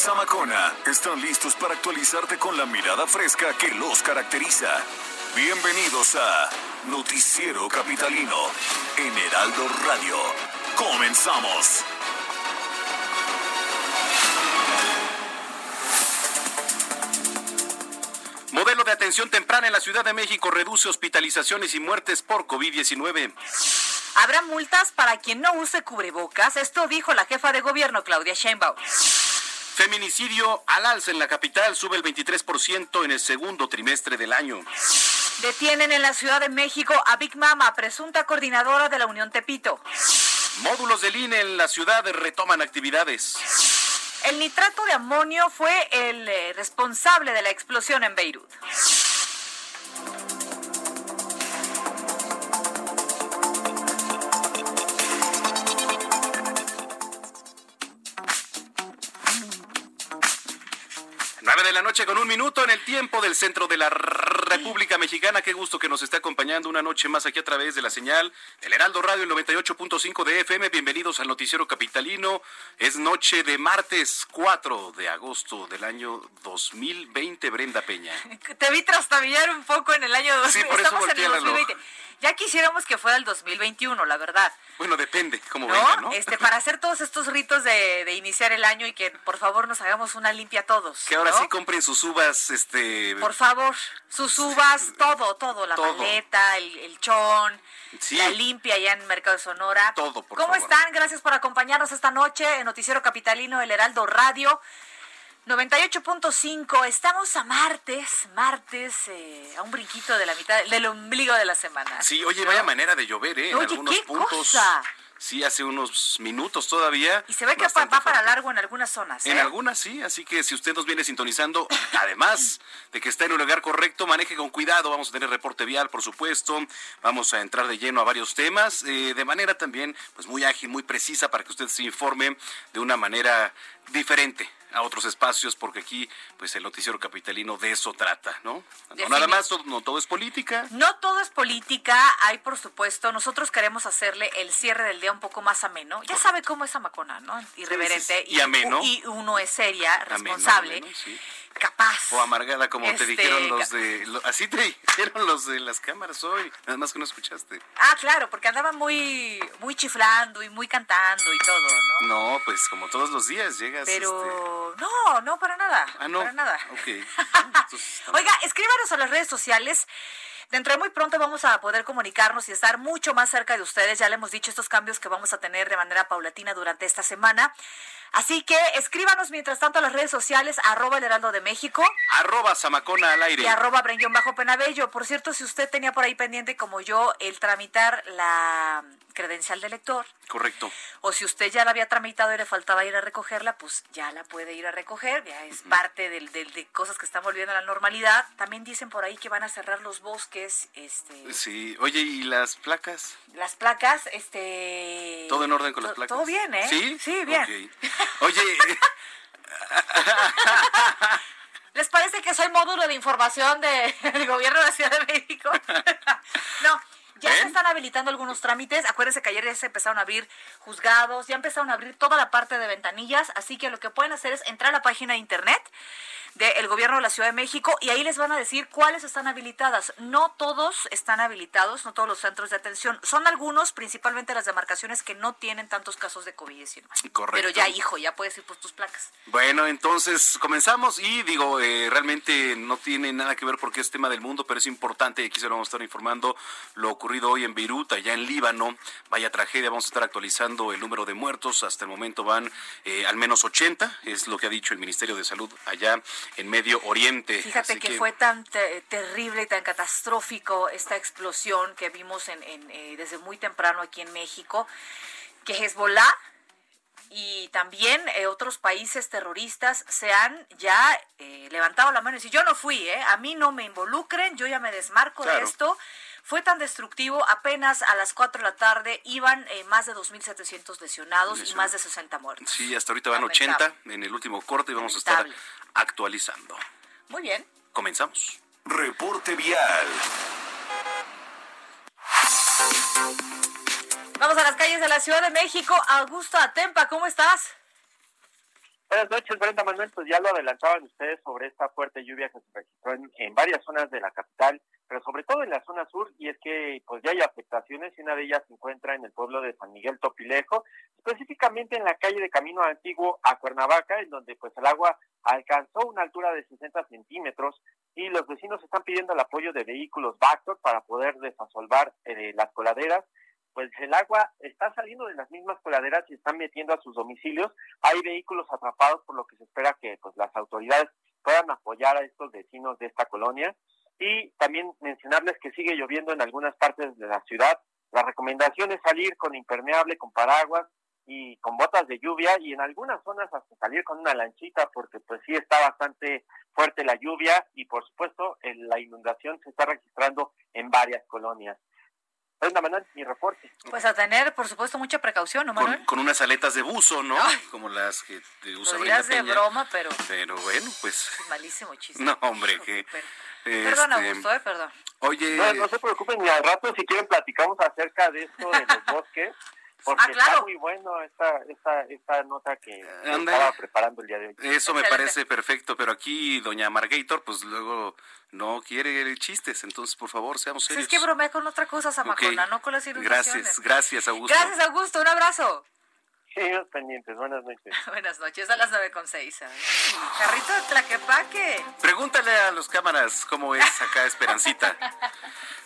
y Manuel Zamacona están listos para actualizarte con la mirada fresca que los caracteriza. Bienvenidos a Noticiero Capitalino en Heraldo Radio. Comenzamos. Modelo de atención temprana en la Ciudad de México reduce hospitalizaciones y muertes por COVID-19. Habrá multas para quien no use cubrebocas, esto dijo la jefa de gobierno Claudia Sheinbaum. Feminicidio al alza en la capital sube el 23% en el segundo trimestre del año. Detienen en la Ciudad de México a Big Mama, presunta coordinadora de la Unión Tepito. Módulos del INE en la ciudad retoman actividades. El nitrato de amonio fue el eh, responsable de la explosión en Beirut. De la noche con un minuto en el tiempo del centro de la República Mexicana. Qué gusto que nos esté acompañando una noche más aquí a través de la señal del Heraldo Radio, el 98.5 de FM. Bienvenidos al Noticiero Capitalino. Es noche de martes 4 de agosto del año 2020, Brenda Peña. Te vi trastabillar un poco en el año 2020. Sí, por eso Estamos en el el reloj. 2020. Ya quisiéramos que fuera el 2021, la verdad. Bueno, depende cómo ¿No? venga, ¿no? Este, para hacer todos estos ritos de, de iniciar el año y que por favor nos hagamos una limpia todos. Que ahora ¿no? sí compren sus uvas, este... Por favor, sus uvas, todo, todo, la Todo. paleta, el, el chón, Sí. la limpia allá en Mercado de Sonora. Todo, por ¿Cómo favor. están? Gracias por acompañarnos esta noche en Noticiero Capitalino, El Heraldo Radio. 98.5, estamos a martes, martes, eh, a un brinquito de la mitad, del ombligo de la semana. Sí, oye, vaya manera de llover, ¿eh? En Oye, algunos ¿qué puntos. cosa? Sí, hace unos minutos todavía. Y se ve que va para fuerte. largo en algunas zonas. En ¿eh? algunas sí, así que si usted nos viene sintonizando, además de que está en un lugar correcto, maneje con cuidado. Vamos a tener reporte vial, por supuesto. Vamos a entrar de lleno a varios temas, eh, de manera también pues muy ágil, muy precisa, para que usted se informe de una manera diferente a otros espacios, porque aquí pues el noticiero capitalino de eso trata, ¿no? No nada más, todo- no todo es política. No todo es política, hay por supuesto, nosotros queremos hacerle el cierre del día un poco más ameno. Ya sabe cómo es Amacona, ¿no? Irreverente. sí, y ameno. Y uno es seria, Ameno, responsable, ameno, sí. Capaz. O amargada, como te Este, dijeron los de... lo- así te dijeron los de las cámaras hoy, nada más que no escuchaste. Ah, claro, porque andaba muy, muy chiflando y muy cantando y todo, ¿no? No, pues como todos los días llegas... este, Pero no, no, para nada. Ah, no. Para nada. Ok. Entonces, está Oiga, escríbanos a las redes sociales. Dentro de muy pronto vamos a poder comunicarnos y estar mucho más cerca de ustedes. Ya le hemos dicho estos cambios que vamos a tener de manera paulatina durante esta semana. Así que escríbanos mientras tanto a las redes sociales, arroba el heraldo de México Arroba Zamacona al aire. y arroba Brenguión bajo Penabello. Por cierto, si usted tenía por ahí pendiente como yo el tramitar la credencial de lector, Correcto. o si usted ya la había tramitado y le faltaba ir a recogerla, pues ya la puede ir a recoger, ya es parte del, del- de cosas que están volviendo a la normalidad. También dicen por ahí que van a cerrar los bosques, este, Sí. Oye, ¿y las placas? las placas, este... ¿Todo en orden con las placas? Todo bien, ¿eh? ¿Sí? Sí, bien. Ok. Oye, ¿Les parece que soy módulo de información de- del gobierno de la Ciudad de México? no, ya se están habilitando algunos trámites. Acuérdense que ayer ya se empezaron a abrir juzgados, ya empezaron a abrir toda la parte de ventanillas, así que lo que pueden hacer es entrar a la página de internet del gobierno de la Ciudad de México y ahí les van a decir cuáles están habilitadas. No todos están habilitados, no todos los centros de atención. Son algunos, principalmente las demarcaciones que no tienen tantos casos de COVID-19. Correcto. Pero ya, hijo, ya puedes ir por tus placas. Bueno, entonces comenzamos y digo, eh, realmente no tiene nada que ver porque es tema del mundo, pero es importante y aquí se lo vamos a estar informando lo ocurrido hoy en Beirut, allá en Líbano. Vaya tragedia, vamos a estar actualizando el número de muertos. Hasta el momento van eh, al menos 80, es lo que ha dicho el Ministerio de Salud allá en Medio Oriente. Fíjate que, fue tan te- terrible y tan catastrófico esta explosión que vimos en, en, eh, desde muy temprano aquí en México. que Hezbollah y también eh, otros países terroristas se han ya eh, levantado la mano y dicho, yo no fui, eh, a mí no me involucren, yo ya me desmarco de esto. Fue tan destructivo, apenas a las 4 de la tarde iban eh, más de 2.700 lesionados y más de 60 muertos. Sí, hasta ahorita van 80 en el último corte y vamos a estar actualizando. Muy bien. Comenzamos. Reporte vial. Vamos a las calles de la Ciudad de México. Augusto Atempa, ¿cómo estás? Buenas noches, Brenda Manuel. Pues ya lo adelantaban ustedes sobre esta fuerte lluvia que se registró en, varias zonas de la capital, pero sobre todo en la zona sur, y es que pues ya hay afectaciones y una de ellas se encuentra en el pueblo de San Miguel Topilejo, específicamente en la calle de Camino Antiguo a Cuernavaca, en donde pues el agua alcanzó una altura de 60 centímetros y los vecinos están pidiendo el apoyo de vehículos Vactor para poder desasolvar eh, las coladeras pues el agua está saliendo de las mismas coladeras y están metiendo a sus domicilios. Hay vehículos atrapados, por lo que se espera que pues las autoridades puedan apoyar a estos vecinos de esta colonia. Y también mencionarles que sigue lloviendo en algunas partes de la ciudad. La recomendación es salir con impermeable, con paraguas y con botas de lluvia y en algunas zonas hasta salir con una lanchita porque pues sí está bastante fuerte la lluvia y por supuesto la inundación se está registrando en varias colonias. Brenda Manuel, mi reporte. Pues a tener, por supuesto, mucha precaución, ¿no, Manuel? Con, unas aletas de buzo, ¿no? Como las que te usa Brenda de broma, pero... Pero bueno, pues... malísimo chiste. No, hombre, que... Perdón, este, Augusto, ¿eh? Perdón. Oye... No, no se preocupen, ni al rato, si quieren, platicamos acerca de esto de los bosques. Porque ah, claro. está muy bueno esta, esta, esta nota que estaba preparando el día de hoy. Eso me parece perfecto, pero aquí doña Margator, pues luego no quiere chistes, entonces por favor seamos serios. Pues es que bromea con otra cosa, Samacona, no con las ilustraciones. Gracias, gracias Augusto. Gracias Augusto, un abrazo. Sí, pendientes. Buenas noches. Buenas noches, a las nueve con seis. Carrito de Tlaquepaque. Pregúntale a los cámaras cómo es acá Esperancita.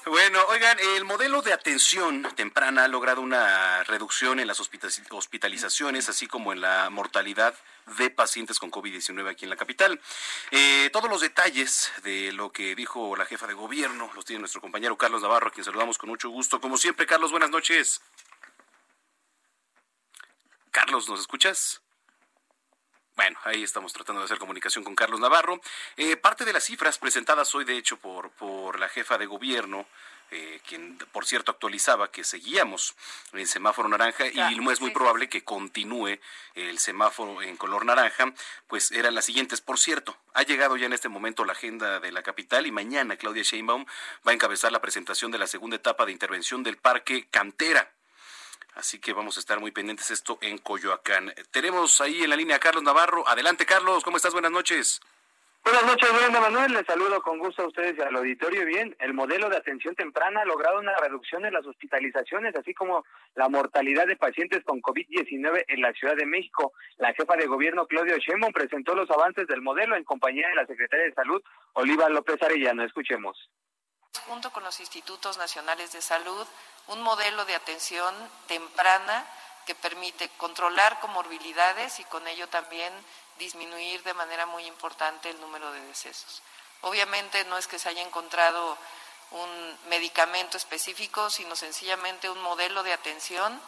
Bueno, oigan, el modelo de atención temprana ha logrado una reducción en las hospitalizaciones, así como en la mortalidad de pacientes con COVID-19 aquí en la capital. Eh, todos los detalles de lo que dijo la jefa de gobierno los tiene nuestro compañero Carlos Navarro, a quien saludamos con mucho gusto. Como siempre, Carlos, buenas noches. Carlos, ¿nos escuchas? Bueno, ahí estamos tratando de hacer comunicación con Carlos Navarro. Eh, parte de las cifras presentadas hoy, de hecho, por, por la jefa de gobierno, eh, quien, por cierto, actualizaba que seguíamos en semáforo naranja y no es muy probable que continúe el semáforo en color naranja, pues eran las siguientes. Por cierto, ha llegado ya en este momento la agenda de la capital y mañana Claudia Sheinbaum va a encabezar la presentación de la segunda etapa de intervención del Parque Cantera Así que vamos a estar muy pendientes esto en Coyoacán. Tenemos ahí en la línea a Carlos Navarro. Adelante, Carlos. ¿Cómo estás? Buenas noches. Buenas noches, Brenda Manuel. Les saludo con gusto a ustedes y al auditorio. Bien, el modelo de atención temprana ha logrado una reducción en las hospitalizaciones, así como la mortalidad de pacientes con COVID-19 en la Ciudad de México. La jefa de gobierno, Claudio Sheinbaum, presentó los avances del modelo en compañía de la secretaria de Salud, Oliva López Arellano. Escuchemos junto con los institutos nacionales de salud, un modelo de atención temprana que permite controlar comorbilidades y con ello también disminuir de manera muy importante el número de decesos. Obviamente no es que se haya encontrado un medicamento específico, sino sencillamente un modelo de atención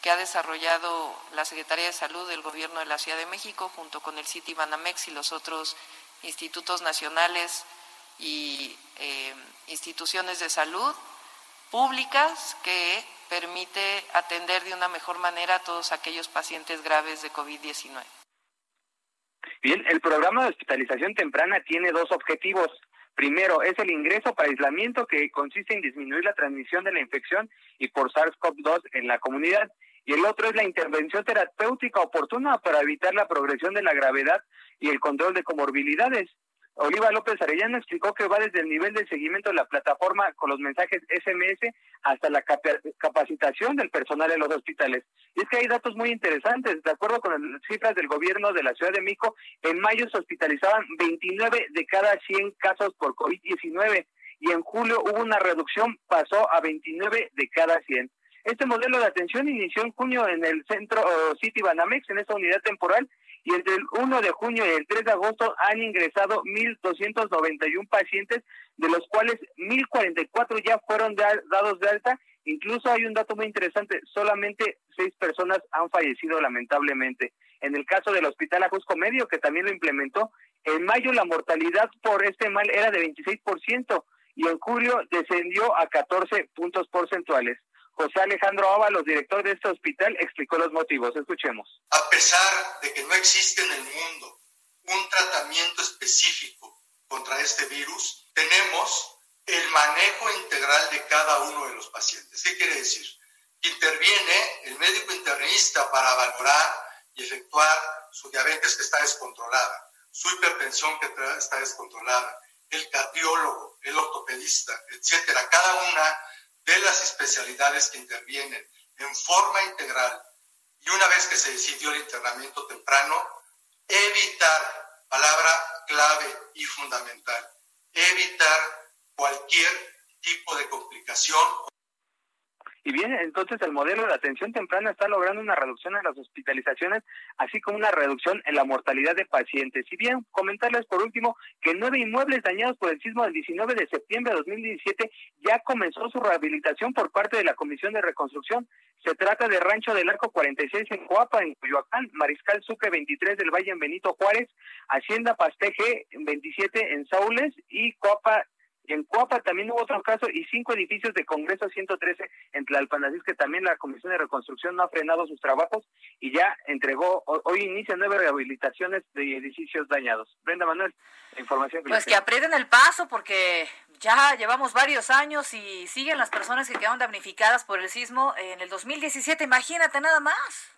que ha desarrollado la Secretaría de Salud del Gobierno de la Ciudad de México junto con el CITI Banamex y los otros institutos nacionales y eh, instituciones de salud públicas que permite atender de una mejor manera a todos aquellos pacientes graves de COVID-19. Bien, el programa de hospitalización temprana tiene dos objetivos. Primero, es el ingreso para aislamiento que consiste en disminuir la transmisión de la infección y por SARS-CoV-2 en la comunidad. Y el otro es la intervención terapéutica oportuna para evitar la progresión de la gravedad y el control de comorbilidades. Oliva López Arellano explicó que va desde el nivel de seguimiento de la plataforma con los mensajes SMS hasta la capacitación del personal en los hospitales. Y es que hay datos muy interesantes. De acuerdo con las cifras del gobierno de la Ciudad de México, en mayo se hospitalizaban 29 de cada 100 casos por COVID-19 y en julio hubo una reducción, pasó a 29 de cada 100. Este modelo de atención inició en junio en el centro City Banamex, en esta unidad temporal, y entre el 1 de junio y el 3 de agosto han ingresado 1.291 pacientes, de los cuales 1.044 ya fueron dados de alta Incluso hay un dato muy interesante, solamente seis personas han fallecido lamentablemente. En el caso del Hospital Ajusco Medio, que también lo implementó, en mayo la mortalidad por este mal era de 26% y en julio descendió a 14 puntos porcentuales. José Alejandro Ábalos, director de este hospital, explicó los motivos. Escuchemos. A pesar de que no existe en el mundo un tratamiento específico contra este virus, tenemos el manejo integral de cada uno de los pacientes. ¿Qué quiere decir? Interviene el médico internista para valorar y efectuar su diabetes que está descontrolada, su hipertensión que está descontrolada, el cardiólogo, el ortopedista, etcétera. Cada una de las especialidades que intervienen en forma integral y una vez que se decidió el internamiento temprano, evitar, palabra clave y fundamental, evitar cualquier tipo de complicación y bien, entonces el modelo de atención temprana está logrando una reducción en las hospitalizaciones, así como una reducción en la mortalidad de pacientes. Y bien, comentarles por último que nueve inmuebles dañados por el sismo del 19 de septiembre de 2017 ya comenzó su rehabilitación por parte de la Comisión de Reconstrucción. Se trata de Rancho del Arco 46 en Coapa, en Coyoacán, Mariscal Sucre 23 del Valle en Benito Juárez, Hacienda Pasteje 27 en Saules y Coapa en Coapa también hubo otro caso y cinco edificios de Congreso 113 en Tlalpan. Así que también la Comisión de Reconstrucción no ha frenado sus trabajos y ya entregó, hoy inicia nueve rehabilitaciones de edificios dañados. Brenda Manuel, la información. Que pues que aprieten el paso porque ya llevamos varios años y siguen las personas que quedaron damnificadas por el sismo en el 2017. Imagínate nada más.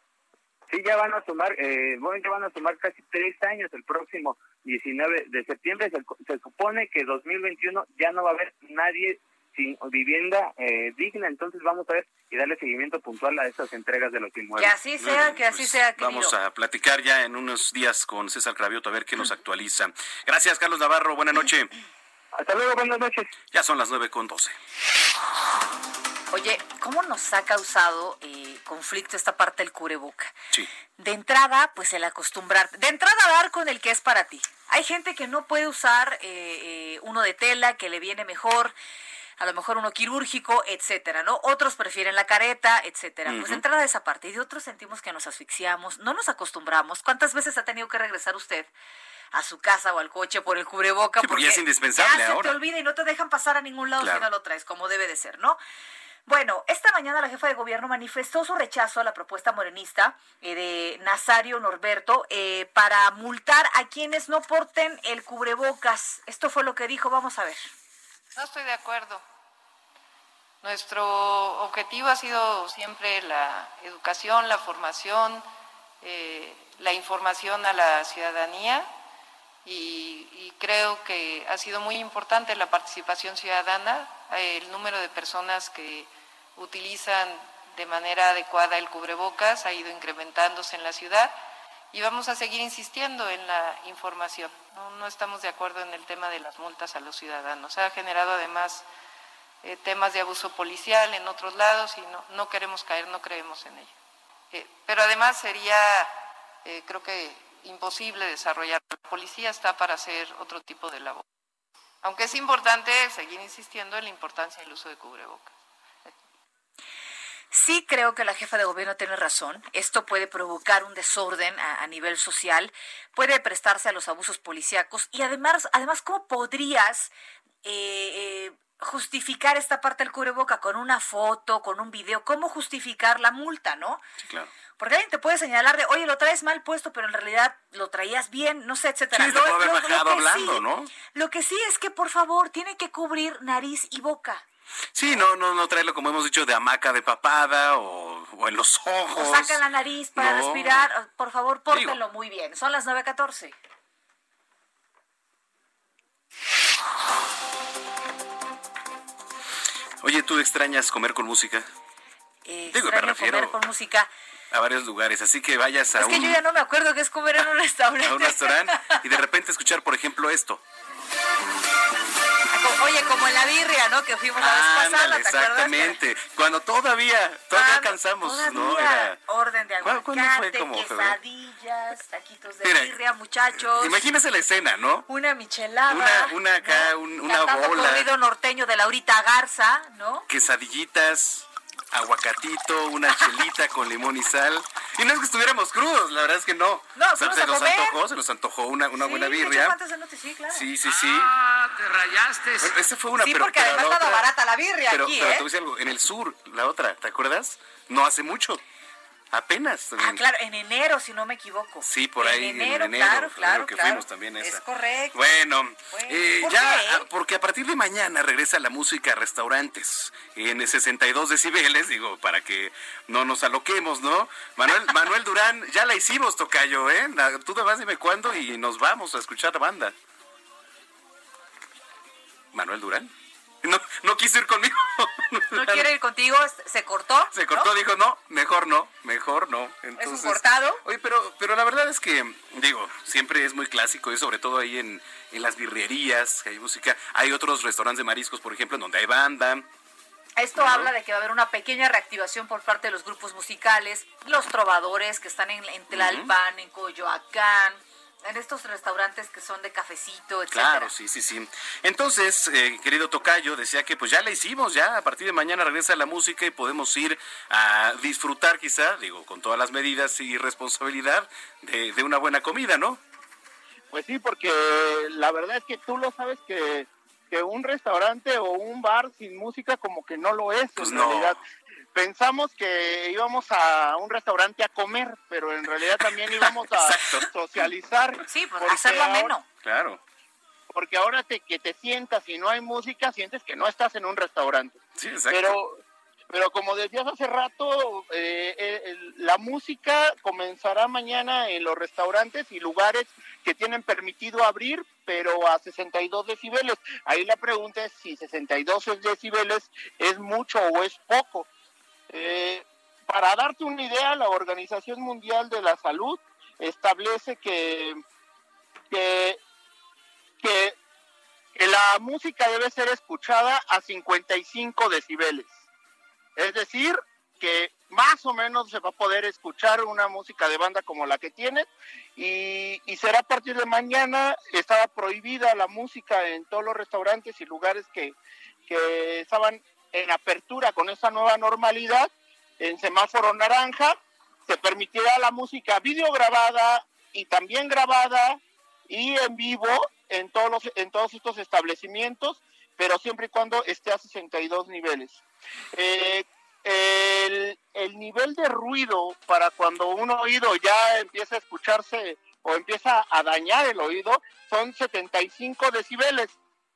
Sí, ya van a sumar, eh, bueno, ya van a sumar casi tres años el próximo 19 de septiembre. Se, supone que 2021 ya no va a haber nadie sin vivienda eh, digna, entonces vamos a ver y darle seguimiento puntual a estas entregas de los inmuebles. Que así sea, que así pues, sea. Vamos a platicar ya en unos días con César Cravioto a ver qué nos actualiza. Gracias, Carlos Navarro. Buenas noches. Hasta luego, buenas noches. Ya son las nueve con doce. Oye, ¿cómo nos ha causado eh, conflicto esta parte del cubreboca? Sí. De entrada, pues el acostumbrar, de entrada dar con el que es para ti. Hay gente que no puede usar eh, eh, uno de tela, que le viene mejor, a lo mejor uno quirúrgico, etcétera, ¿no? Otros prefieren la careta, etcétera. Pues de entrada esa parte. Y de otros sentimos que nos asfixiamos, no nos acostumbramos. ¿Cuántas veces ha tenido que regresar usted? a su casa o al coche por el cubreboca. porque, ya es indispensable ya se te olvida y no te dejan pasar a ningún lado si no lo traes, como debe de ser, ¿no? Bueno, esta mañana la jefa de gobierno manifestó su rechazo a la propuesta morenista eh, de Nazario Norberto eh, para multar a quienes no porten el cubrebocas. Esto fue lo que dijo, vamos a ver. No estoy de acuerdo. Nuestro objetivo ha sido siempre la educación, la formación, eh, la información a la ciudadanía y, y, creo que ha sido muy importante la participación ciudadana, el número de personas que utilizan de manera adecuada el cubrebocas, ha ido incrementándose en la ciudad y vamos a seguir insistiendo en la información. No, estamos de acuerdo en el tema de las multas a los ciudadanos. Ha generado además eh, temas de abuso policial en otros lados y no, no queremos caer, no creemos en ello. Eh, pero además sería, eh, creo que, imposible desarrollar. La policía está para hacer otro tipo de labor. Aunque es importante seguir insistiendo en la importancia del uso de cubrebocas. Sí creo que la jefa de gobierno tiene razón. Esto puede provocar un desorden a, nivel social, puede prestarse a los abusos policíacos y además, además ¿cómo podrías eh, eh, justificar esta parte del cubreboca con una foto, con un video? ¿Cómo justificar la multa, no? Sí, claro. Porque alguien te puede señalar de, oye, lo traes mal puesto, pero en realidad lo traías bien, no sé, etcétera. Sí, lo, hablando, ¿no? Lo que sí es que, por favor, tiene que cubrir nariz y boca. Sí, no, no, no traerlo como hemos dicho de hamaca de papada o, en los ojos. O saca la nariz para respirar. Por favor, pórtenlo muy bien. Son las 9.14. Oye, ¿tú extrañas comer con música? Eh, Digo, me refiero comer con música a varios lugares, así que vayas a es que yo ya no me acuerdo que es comer en un restaurante. a un restaurante y de repente escuchar, por ejemplo, esto. Oye, como en la birria, ¿no? Que fuimos la vez pasada, Exactamente. Cuando todavía, todavía alcanzamos, ¿no? Era... Orden de aguacate, quesadillas, taquitos de birria, muchachos. Imagínese la escena, ¿no? Una michelada. Una, una acá, una bola. corrido norteño de Laurita Garza, ¿no? Quesadillitas aguacatito, una chelita con limón y sal. Y no es que estuviéramos crudos, la verdad es que no. No, O sea, fuimos se nos antojó, se nos antojó una, una Sí, buena birria. antes de noche, sí, claro. Sí, sí, sí. Ah, te rayaste. Bueno, esa fue una, Sí, pero, porque pero además estaba barata la birria pero, aquí, pero ¿eh? te voy a decir algo, en el sur, la otra, ¿te acuerdas? No hace mucho. Apenas. Ah, claro, en enero, si no me equivoco. Sí, por ahí en enero, claro, claro, que claro. fuimos también a esa. Es correcto. Bueno, Bueno, eh, ¿por ya, qué? ah, porque a partir de mañana regresa la música a restaurantes en 62 decibeles, digo, para que no nos aloquemos, ¿no? Manuel, Manuel Durán, ya la hicimos, Tocayo, ¿eh? Tú además dime cuándo y nos vamos a escuchar la banda. Manuel Durán. No, no quiso ir conmigo. No quiere ir contigo, se cortó. Se cortó, ¿no? dijo, no, mejor no, mejor no. Entonces, cortado? Oye, pero, pero la verdad es que, digo, siempre es muy clásico y sobre todo ahí en, en las birrerías, que hay música. Hay otros restaurantes de mariscos, por ejemplo, en donde hay banda. Esto habla de que va a haber una pequeña reactivación por parte de los grupos musicales, los trovadores que están en, en Tlalpan, en Coyoacán, en estos restaurantes que son de cafecito, etcétera. Claro, sí, sí, sí. Entonces, eh, querido Tocayo, decía que pues ya la hicimos, ya a partir de mañana regresa la música y podemos ir a disfrutar quizá, digo, con todas las medidas y responsabilidad de, de una buena comida, ¿no? Pues sí, porque la verdad es que tú lo sabes que, que un restaurante o un bar sin música como que no lo es Pues en no. realidad. Pensamos que íbamos a un restaurante a comer, pero en realidad también íbamos a socializar. Sí, pues porque hacerlo ameno. Claro. Porque ahora te, que te sientas y no hay música, sientes que no estás en un restaurante. Sí, exacto. Pero, pero como decías hace rato, eh, eh, la música comenzará mañana en los restaurantes y lugares que tienen permitido abrir, pero a 62 decibeles. Ahí la pregunta es si 62 decibeles es mucho o es poco. Eh, para darte una idea, la Organización Mundial de la Salud establece que, que, que, la música debe ser escuchada a 55 decibeles. Es decir, que más o menos se va a poder escuchar una música de banda como la que tienes y, y será a partir de mañana, estaba prohibida la música en todos los restaurantes y lugares que, que estaban en apertura con esta nueva normalidad, en semáforo naranja, se permitirá la música videograbada y también grabada y en vivo en todos los, en todos estos establecimientos, pero siempre y cuando esté a 62 niveles. Eh, el, el nivel de ruido para cuando un oído ya empieza a escucharse o empieza a dañar el oído son 75 decibeles.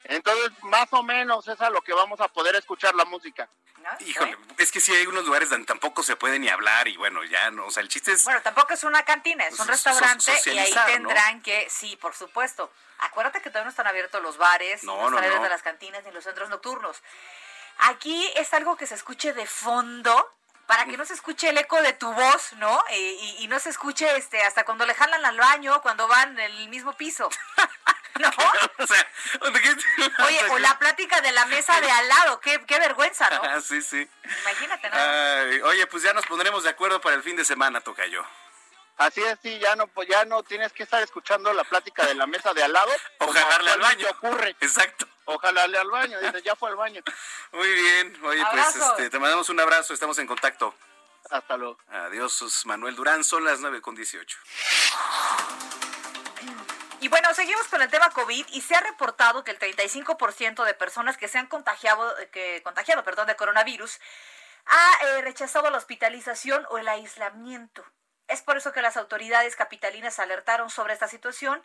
Entonces, más o menos es a lo que vamos a poder escuchar la música. ¿no? Híjole, es que sí hay unos lugares donde tampoco se puede ni hablar y bueno, ya no, o sea, el chiste es... Bueno, tampoco es una cantina, es un restaurante so- y ahí socializar, ¿no? tendrán que, sí, por supuesto. Acuérdate que todavía no están abiertos los bares, No, no, no, están abiertas no. las cantinas ni los centros nocturnos. Aquí es algo que se escuche de fondo para que no se escuche el eco de tu voz, ¿no? Y, y- y no se escuche este hasta cuando le jalan al baño, cuando van en el mismo piso. ¿No? o sea, ¿de qué- Oye, o la plática de la mesa de al lado, qué, qué vergüenza, ¿no? Ah, sí, sí. Imagínate, ¿no? Ay, oye, pues ya nos pondremos de acuerdo para el fin de semana, Tocayo. Así es, sí, ya no, pues ya no tienes que estar escuchando la plática de la mesa de al lado. O jalarle al baño. ocurre. Exacto. Ojalá le al baño, dice, ya fue al baño. Muy bien. Oye, pues este, te mandamos un abrazo, estamos en contacto. Hasta luego. Adiós, Manuel Durán, son las 9 con 18. Bueno, seguimos con el tema COVID y se ha reportado que el 35% de personas que se han contagiado, que, contagiado perdón, de coronavirus ha eh, rechazado la hospitalización o el aislamiento. Es por eso que las autoridades capitalinas alertaron sobre esta situación,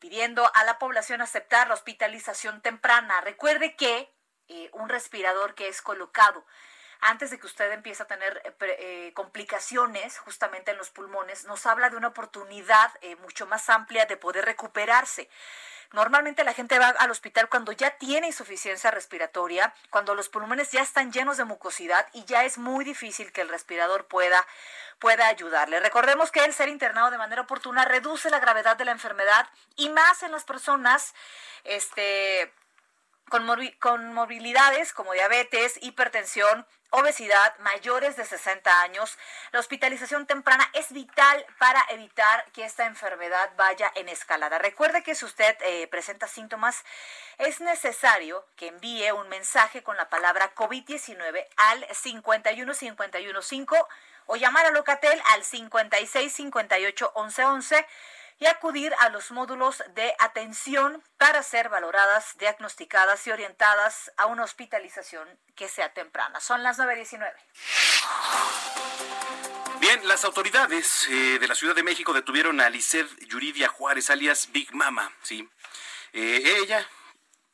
pidiendo a la población aceptar la hospitalización temprana. Recuerde que eh, un respirador que es colocado antes de que usted empiece a tener eh, eh, complicaciones justamente en los pulmones, nos habla de una oportunidad eh, mucho más amplia de poder recuperarse. Normalmente la gente va al hospital cuando ya tiene insuficiencia respiratoria, cuando los pulmones ya están llenos de mucosidad y ya es muy difícil que el respirador pueda, pueda ayudarle. Recordemos que el ser internado de manera oportuna reduce la gravedad de la enfermedad y más en las personas este, con, con movilidades como diabetes, hipertensión, obesidad, mayores de 60 años, la hospitalización temprana es vital para evitar que esta enfermedad vaya en escalada. Recuerde que si usted eh, presenta síntomas, es necesario que envíe un mensaje con la palabra COVID-19 al 51515 o llamar a Locatel al 5658 1111 y acudir a los módulos de atención para ser valoradas, diagnosticadas y orientadas a una hospitalización que sea temprana. Son las 9.19. Bien, las autoridades eh, de la Ciudad de México detuvieron a Lisset Yuridia Juárez, alias Big Mama, ¿sí? Eh, ella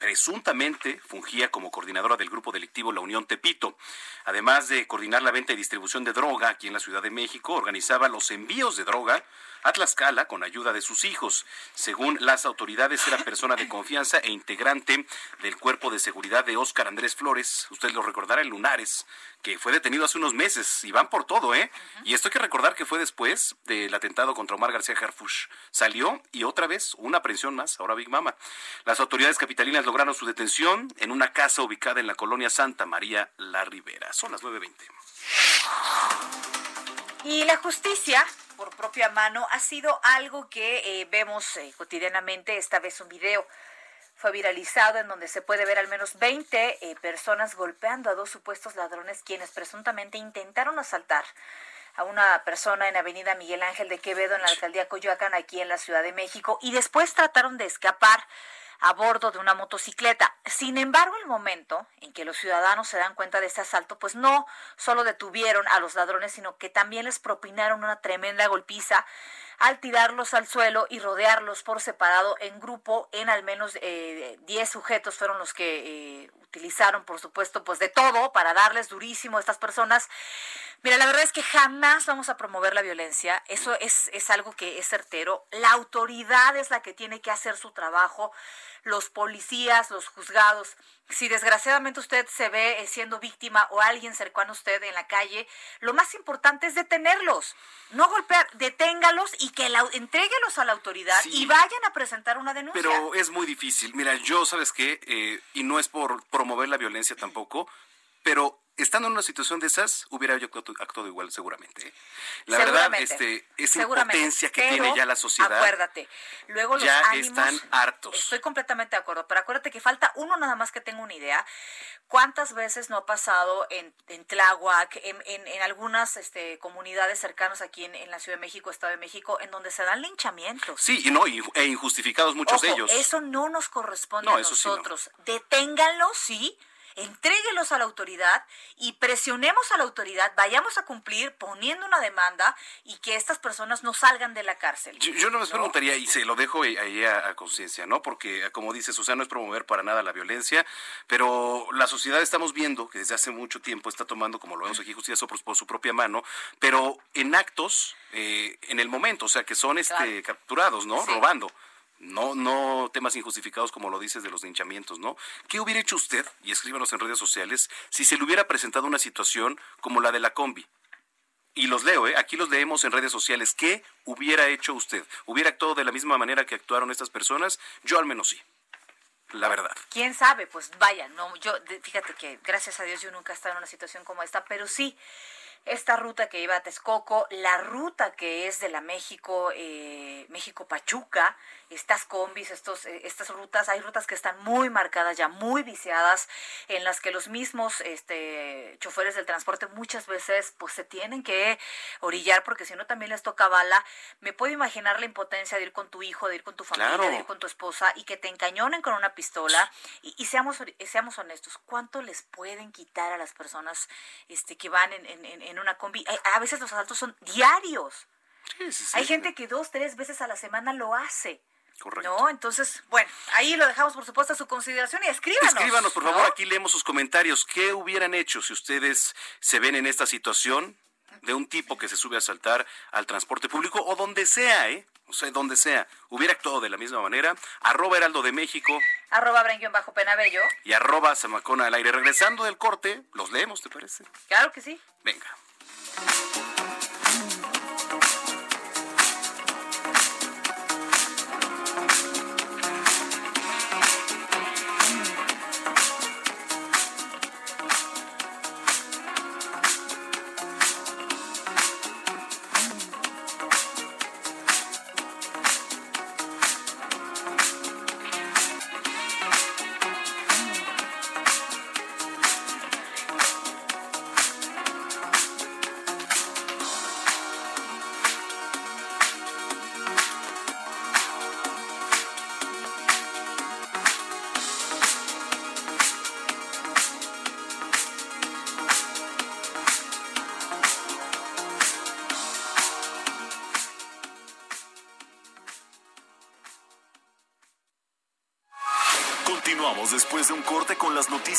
presuntamente fungía como coordinadora del grupo delictivo La Unión Tepito. Además de coordinar la venta y distribución de droga aquí en la Ciudad de México, organizaba los envíos de droga a Tlaxcala con ayuda de sus hijos. Según las autoridades, era persona de confianza e integrante del cuerpo de seguridad de Óscar Andrés Flores. Usted lo recordará en Lunares, que fue detenido hace unos meses y van por todo, ¿eh? Y esto hay que recordar que fue después del atentado contra Omar García Harfush. Salió y otra vez una aprehensión más, ahora Big Mama. Las autoridades capitalinas lograron su detención en una casa ubicada en la colonia Santa María La Ribera. Son las 9.20. Y la justicia por propia mano ha sido algo que eh, vemos eh, cotidianamente, esta vez un video fue viralizado en donde se puede ver al menos 20 eh, personas golpeando a dos supuestos ladrones quienes presuntamente intentaron asaltar a una persona en Avenida Miguel Ángel de Quevedo en la alcaldía Coyoacán aquí en la Ciudad de México y después trataron de escapar a bordo de una motocicleta. Sin embargo, el momento en que los ciudadanos se dan cuenta de este asalto, pues no solo detuvieron a los ladrones, sino que también les propinaron una tremenda golpiza al tirarlos al suelo y rodearlos por separado en grupo en al menos 10 eh, sujetos fueron los que eh, utilizaron, por supuesto, pues de todo para darles durísimo a estas personas. Mira, la verdad es que jamás vamos a promover la violencia, eso es, es algo que es certero. La autoridad es la que tiene que hacer su trabajo los policías, los juzgados. Si desgraciadamente usted se ve eh, siendo víctima o alguien cercano a usted en la calle, lo más importante es detenerlos, no golpear, deténgalos y que la, entréguelos a la autoridad y vayan a presentar una denuncia. Pero es muy difícil. Mira, yo, ¿sabes qué? Eh, y no es por promover la violencia tampoco, pero estando en una situación de esas, hubiera yo actuado igual seguramente. ¿eh? La verdad, este, esa impotencia que tiene ya la sociedad. Acuérdate, luego los ya están hartos. Estoy completamente de acuerdo, pero acuérdate que falta uno nada más que tenga una idea. ¿Cuántas veces no ha pasado en, en Tláhuac, en, en, algunas este, comunidades cercanas aquí en, la Ciudad de México, Estado de México, en donde se dan linchamientos? Sí, y no, e injustificados muchos de ellos. Eso no nos corresponde a nosotros. Deténganlo, sí, entréguelos a la autoridad y presionemos a la autoridad, vayamos a cumplir poniendo una demanda y que estas personas no salgan de la cárcel. Yo, no me preguntaría, y se lo dejo ahí a, conciencia, ¿no? Porque, como dices, o sea, no es promover para nada la violencia, pero la sociedad estamos viendo que desde hace mucho tiempo está tomando, como lo vemos aquí, justicia por, su propia mano, pero en actos, eh, en el momento, o sea, que son este, capturados, ¿no? Robando no, no temas injustificados como lo dices de los linchamientos, ¿no? ¿Qué hubiera hecho usted, y escríbanos en redes sociales, si se le hubiera presentado una situación como la de la combi? Y los leo, ¿eh? aquí los leemos en redes sociales. ¿Qué hubiera hecho usted? ¿Hubiera actuado de la misma manera que actuaron estas personas? Yo al menos sí. La verdad. ¿Quién sabe? Pues vaya, no, yo, fíjate que gracias a Dios yo nunca he estado en una situación como esta, pero sí, esta ruta que iba a Texcoco, la ruta que es de la México, eh, México Pachuca, estas combis, estos, eh, estas rutas, hay rutas que están muy marcadas ya, muy viciadas, en las que los mismos este, choferes del transporte muchas veces pues se tienen que orillar porque si no también les toca bala. Me puedo imaginar la impotencia de ir con tu hijo, de ir con tu familia, de ir con tu esposa y que te encañonen con una pistola y, seamos, seamos honestos, ¿cuánto les pueden quitar a las personas este, que van en, en, en una combi? A veces los asaltos son diarios. Hay gente que dos, tres veces a la semana lo hace. Correcto. ¿No? Entonces, bueno, ahí lo dejamos por supuesto a su consideración y escríbanos. Escríbanos, por favor, aquí leemos sus comentarios. ¿Qué hubieran hecho si ustedes se ven en esta situación de un tipo que se sube a saltar al transporte público o donde sea, ¿eh? O sea, donde sea, hubiera actuado de la misma manera. Arroba Heraldo de México. Arroba Bajo Penabello. Y arroba Zamacona al aire. Regresando del corte, los leemos, ¿te parece? Claro que sí. Venga.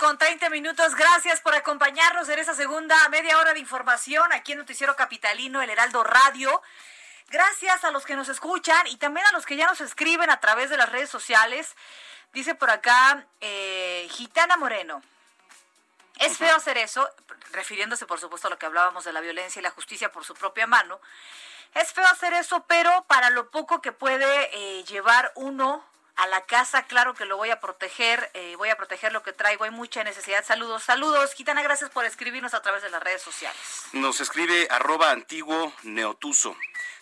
Con 30 minutos. Gracias por acompañarnos en esa segunda media hora de información aquí en Noticiero Capitalino, el Heraldo Radio. Gracias a los que nos escuchan y también a los que ya nos escriben a través de las redes sociales. Dice por acá eh, Gitana Moreno. Es feo hacer eso, refiriéndose por supuesto a lo que hablábamos de la violencia y la justicia por su propia mano. Es feo hacer eso, pero para lo poco que puede eh, llevar uno a la casa, claro que lo voy a proteger, eh, voy a proteger lo que traigo, hay mucha necesidad. Saludos, saludos. Gitana, gracias por escribirnos a través de las redes sociales. Nos escribe arroba antiguo neotuso.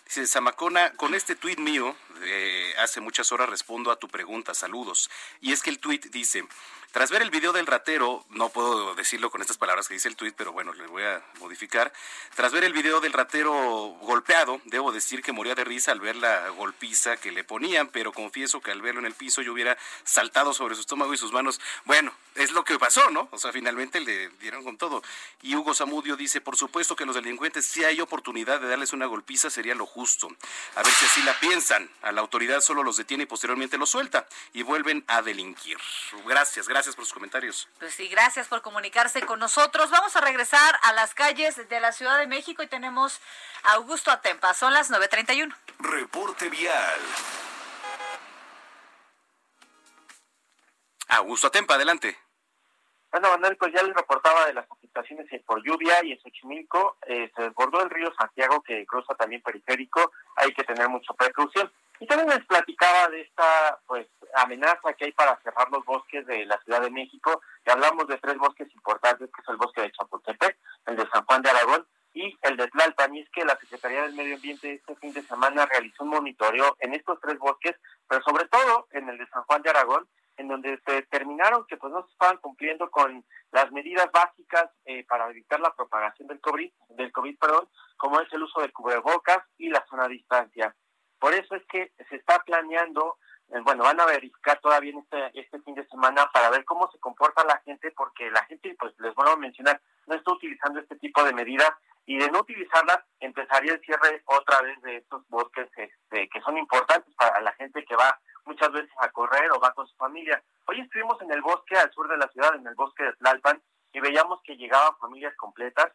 Dice, Zamacona, con este tuit mío, de hace muchas horas respondo a tu pregunta, saludos. Y es que el tuit dice, tras ver el video del ratero, no puedo decirlo con estas palabras que dice el tuit, pero bueno, le voy a modificar. Tras ver el video del ratero golpeado, debo decir que moría de risa al ver la golpiza que le ponían, pero confieso que al verlo en el piso yo hubiera saltado sobre su estómago y sus manos. Bueno, es lo que pasó, ¿no? O sea, finalmente le dieron con todo. Y Hugo Zamudio dice, por supuesto que los delincuentes, si hay oportunidad de darles una golpiza, sería lo justo. A ver si así la piensan. A la autoridad solo los detiene y posteriormente los suelta y vuelven a delinquir. Gracias, gracias por sus comentarios. Pues sí, gracias por comunicarse con nosotros. Vamos a regresar a las calles de la Ciudad de México y tenemos a Augusto Atempa. Son las 9.31. Reporte vial. Augusto Atempa, adelante. Bueno, Manuel, pues ya les reportaba de las afectaciones por lluvia y en Xochimilco eh, se desbordó el río Santiago que cruza también periférico, hay que tener mucha precaución. Y también les platicaba de esta pues amenaza que hay para cerrar los bosques de la Ciudad de México, y hablamos de tres bosques importantes, que es el bosque de Chapultepec, el de San Juan de Aragón y el de Tlalpan, y es que la Secretaría del Medio Ambiente este fin de semana realizó un monitoreo en estos tres bosques, pero sobre todo en el de San Juan de Aragón, en donde se determinaron que pues no se estaban cumpliendo con las medidas básicas eh, para evitar la propagación del COVID, del COVID, perdón, como es el uso de cubrebocas y la zona de distancia. Por eso es que se está planeando, bueno, van a verificar todavía este, este fin de semana para ver cómo se comporta la gente, porque la gente, pues les vuelvo a mencionar, no está utilizando este tipo de medidas y de no utilizarlas empezaría el cierre otra vez de estos bosques este, que son importantes para la gente que va muchas veces a correr o va con su familia. Hoy estuvimos en el bosque al sur de la ciudad, en el bosque de Tlalpan, y veíamos que llegaban familias completas,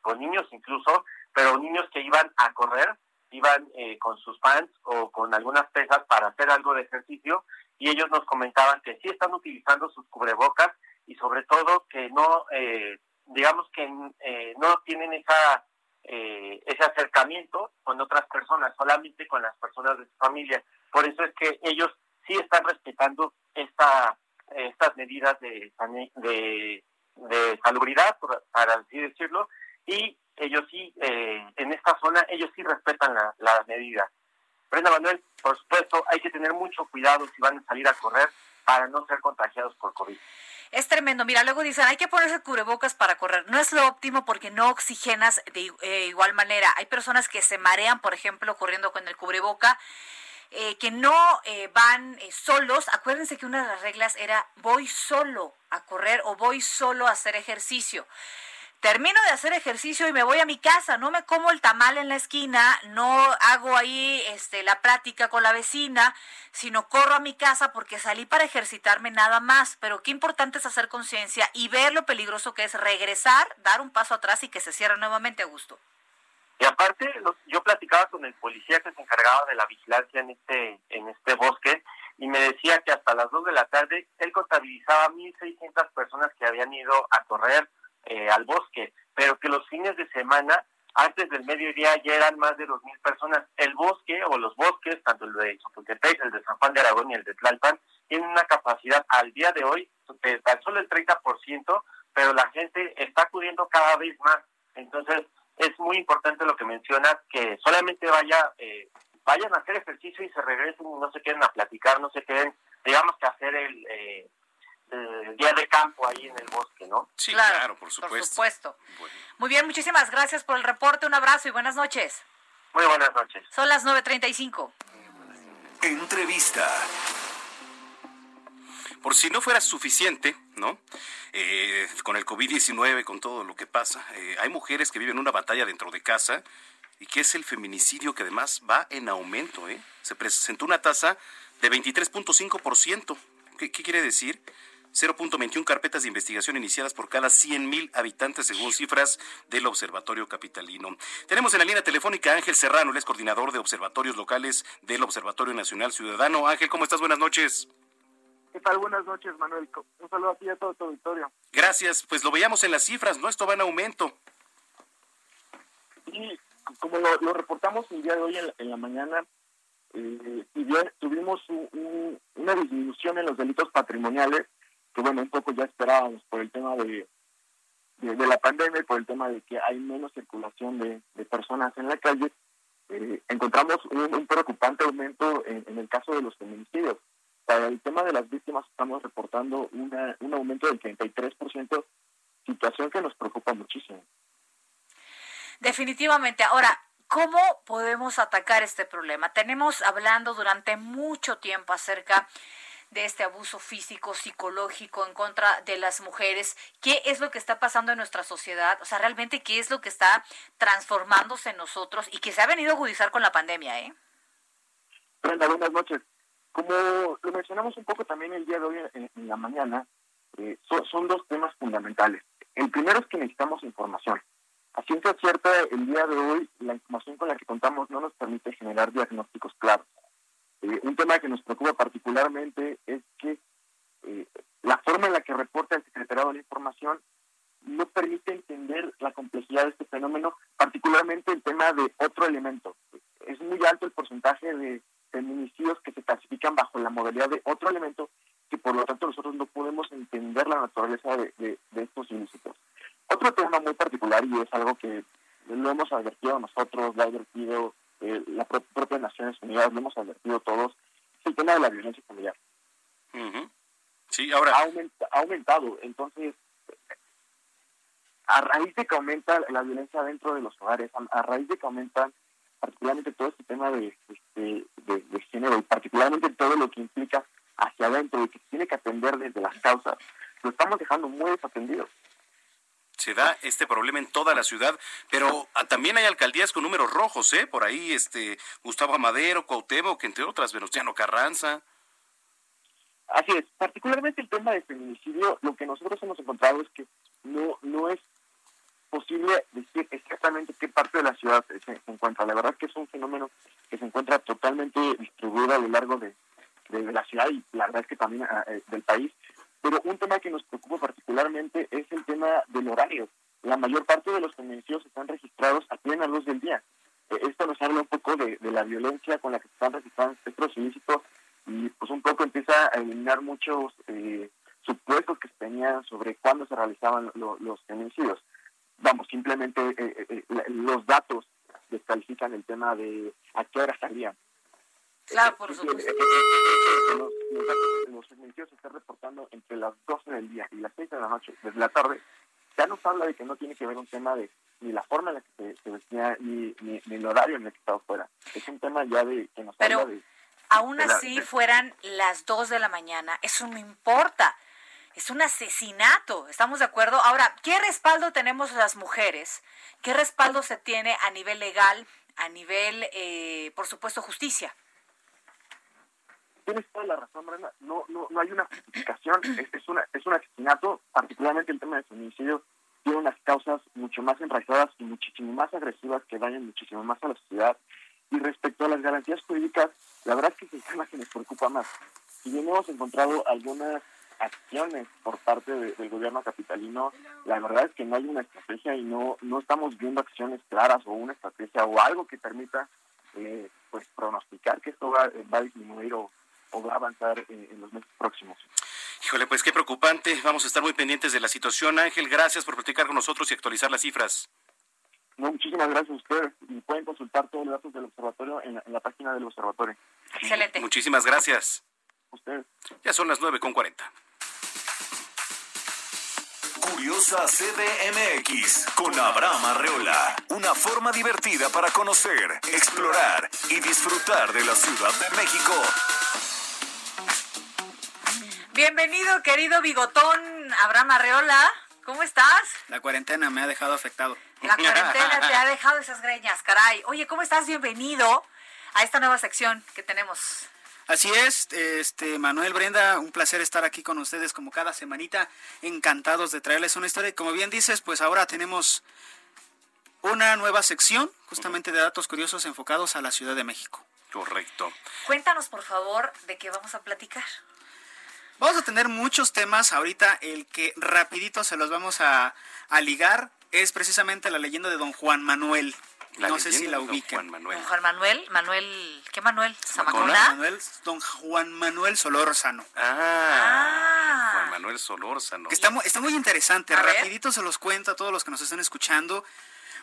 con niños incluso, pero niños que iban a correr, iban eh, con sus pants o con algunas pesas para hacer algo de ejercicio, y ellos nos comentaban que sí están utilizando sus cubrebocas y sobre todo que no, eh, digamos que eh, no tienen esa ese acercamiento con otras personas, solamente con las personas de su familia. Por eso es que ellos sí están respetando esta, estas medidas de, de, de salubridad, para así decirlo, y ellos sí, eh, en esta zona, ellos sí respetan la, la medida. Brenda Manuel, por supuesto, hay que tener mucho cuidado si van a salir a correr para no ser contagiados por COVID. Es tremendo. Mira, luego dicen, hay que ponerse cubrebocas para correr. No es lo óptimo porque no oxigenas de eh, igual manera. Hay personas que se marean, por ejemplo, corriendo con el cubreboca. Eh, que no eh, van eh, solos. Acuérdense que una de las reglas era voy solo a correr o voy solo a hacer ejercicio. Termino de hacer ejercicio y me voy a mi casa, no me como el tamal en la esquina, no hago ahí este, la práctica con la vecina, sino corro a mi casa porque salí para ejercitarme nada más. Pero qué importante es hacer conciencia y ver lo peligroso que es regresar, dar un paso atrás y que se cierre nuevamente a gusto. Y aparte, yo platicaba con el policía que se encargaba de la vigilancia en este, en este bosque y me decía que hasta las 2 de la tarde él contabilizaba 1.600 personas que habían ido a correr eh, al bosque, pero que los fines de semana, antes del mediodía, ya eran más de 2.000 personas. El bosque o los bosques, tanto el de Chapultepec, el de San Juan de Aragón y el de Tlalpan, tienen una capacidad al día de hoy de tan solo el 30%, pero la gente está acudiendo cada vez más. Entonces, es muy importante lo que mencionas, que solamente vaya eh, vayan a hacer ejercicio y se regresen no se queden a platicar, no se queden, digamos que hacer el, eh, día de campo ahí en el bosque, ¿no? Sí, claro, por supuesto. Por supuesto. Muy bien, muchísimas gracias por el reporte, un abrazo y buenas noches. Muy buenas noches. Son las 9.35. Entrevista. Por si no fuera suficiente, ¿no? Eh, con el COVID-19, con todo lo que pasa, eh, hay mujeres que viven una batalla dentro de casa y que es el feminicidio que además va en aumento, ¿eh? Se presentó una tasa de 23.5%. ¿Qué, ¿Qué quiere decir? 0.21 carpetas de investigación iniciadas por cada 100.000 habitantes, según cifras del Observatorio Capitalino. Tenemos en la línea telefónica a Ángel Serrano, él es coordinador de observatorios locales del Observatorio Nacional Ciudadano. Ángel, ¿cómo estás? Buenas noches. ¿Qué tal? Buenas noches, Manuel. Un saludo a ti y a todo tu auditorio. Gracias. Pues lo veíamos en las cifras, ¿no? Esto va en aumento. Y como lo, reportamos el día de hoy en la, mañana, eh, tuvimos una disminución en los delitos patrimoniales que bueno, un poco ya esperábamos por el tema de, de, la pandemia y por el tema de que hay menos circulación de, personas en la calle, eh, encontramos un, preocupante aumento en, el caso de los feminicidios. Para el tema de las víctimas estamos reportando una, un aumento del 33%, situación que nos preocupa muchísimo. Definitivamente. Ahora, ¿cómo podemos atacar este problema? Tenemos hablando durante mucho tiempo acerca de este abuso físico, psicológico en contra de las mujeres, qué es lo que está pasando en nuestra sociedad, o sea, realmente qué es lo que está transformándose en nosotros y que se ha venido a agudizar con la pandemia, ¿eh? Brenda, buenas noches. Como lo mencionamos un poco también el día de hoy en, la mañana, eh, son, dos temas fundamentales. El primero es que necesitamos información. A ciencia cierta, el día de hoy, la información con la que contamos no nos permite generar diagnósticos claros. Eh, un tema que nos preocupa particularmente es que eh, la forma en la que reporta el secretariado de la información no permite entender la complejidad de este fenómeno, particularmente el tema de otro elemento. Es muy alto el porcentaje de feminicidios que se clasifican bajo la modalidad de otro elemento, que por lo tanto nosotros no podemos entender la naturaleza de, estos ilícitos. Otro tema muy particular, y es algo que lo hemos advertido nosotros, lo ha advertido eh, la propia Naciones Unidas, lo hemos advertido todos, es el tema de la violencia familiar. Sí, ahora... Ha, aumentado, entonces, a raíz de que aumenta la violencia dentro de los hogares, a, raíz de que aumenta particularmente todo este tema de, este, de, género y particularmente todo lo que implica hacia adentro y que tiene que atender desde las causas, lo estamos dejando muy desatendidos se da este problema en toda la ciudad, pero ah, también hay alcaldías con números rojos, ¿eh? Por ahí, este, Gustavo Amadero, Cuauhtémoc, entre otras, Venustiano Carranza. Así es, particularmente el tema de feminicidio, lo que nosotros hemos encontrado es que no, no es posible decir exactamente qué parte de la ciudad se, encuentra. La verdad es que es un fenómeno que se encuentra totalmente distribuido a lo largo de, la ciudad y la verdad es que también ah, eh, del país. Pero un tema que nos preocupa particularmente es el tema del horario. La mayor parte de los feminicidios están registrados a plena luz del día. Eh, esto nos habla un poco de, la violencia con la que se están registrando estos ilícitos y pues un poco empieza a eliminar muchos eh, supuestos que se tenían sobre cuándo se realizaban los feminicidios. Vamos, simplemente eh, los datos descalifican el tema de a qué hora salían. Claro, por supuesto. Los, los, feminicidios se están reportando entre las 12 del día y las 6 de la noche, desde la tarde. Ya nos habla de que no tiene que ver un tema de ni la forma en la que se, vestía ni, ni, el horario en el que estaba fuera. Es un tema ya de que nos Pero habla de. Aún así fueran las 2 de la mañana, eso no importa. Es un asesinato, ¿estamos de acuerdo? Ahora, ¿qué respaldo tenemos las mujeres? ¿Qué respaldo se tiene a nivel legal, a nivel, eh, por supuesto, justicia? Tienes toda la razón, Brenda. No, no, no hay una justificación. Es, una, es un asesinato, particularmente el tema del feminicidio, tiene unas causas mucho más enraizadas y muchísimo más agresivas que dañan muchísimo más a la sociedad. Y respecto a las garantías jurídicas, la verdad es que es el tema que nos preocupa más. Si bien hemos encontrado algunas acciones por parte del gobierno capitalino, la verdad es que no hay una estrategia y no, no estamos viendo acciones claras o una estrategia o algo que permita eh, pues pronosticar que esto va, va a disminuir o, o va a avanzar en, los meses próximos. Híjole, pues qué preocupante. Vamos a estar muy pendientes de la situación. Ángel, gracias por platicar con nosotros y actualizar las cifras. muchísimas gracias a ustedes y pueden consultar todos los datos del observatorio en la, página del observatorio. Excelente. Muchísimas gracias. Ustedes. Ya son las nueve con cuarenta. Curiosa CDMX con Abraham Arreola. Una forma divertida para conocer, explorar y disfrutar de la Ciudad de México. Bienvenido, querido bigotón Abraham Arreola. ¿Cómo estás? La cuarentena me ha dejado afectado. La cuarentena te ha dejado esas greñas, caray. Oye, ¿cómo estás? Bienvenido a esta nueva sección que tenemos. Así es, este Manuel Brenda, un placer estar aquí con ustedes como cada semanita, encantados de traerles una historia. Y como bien dices, pues ahora tenemos una nueva sección justamente de datos curiosos enfocados a la Ciudad de México. Correcto. Cuéntanos, por favor, de qué vamos a platicar. Vamos a tener muchos temas. Ahorita el que rapidito se los vamos a, ligar es precisamente la leyenda de don Juan Manuel. no sé si la ubiquen. Juan Manuel. Don Juan Manuel, Manuel, ¿qué Manuel? ¿Zamacona? Manuel, don Juan Manuel Solórzano. Ah, Juan Manuel Solórzano. Que está, está muy interesante. rapidito se los cuento a todos los que nos están escuchando.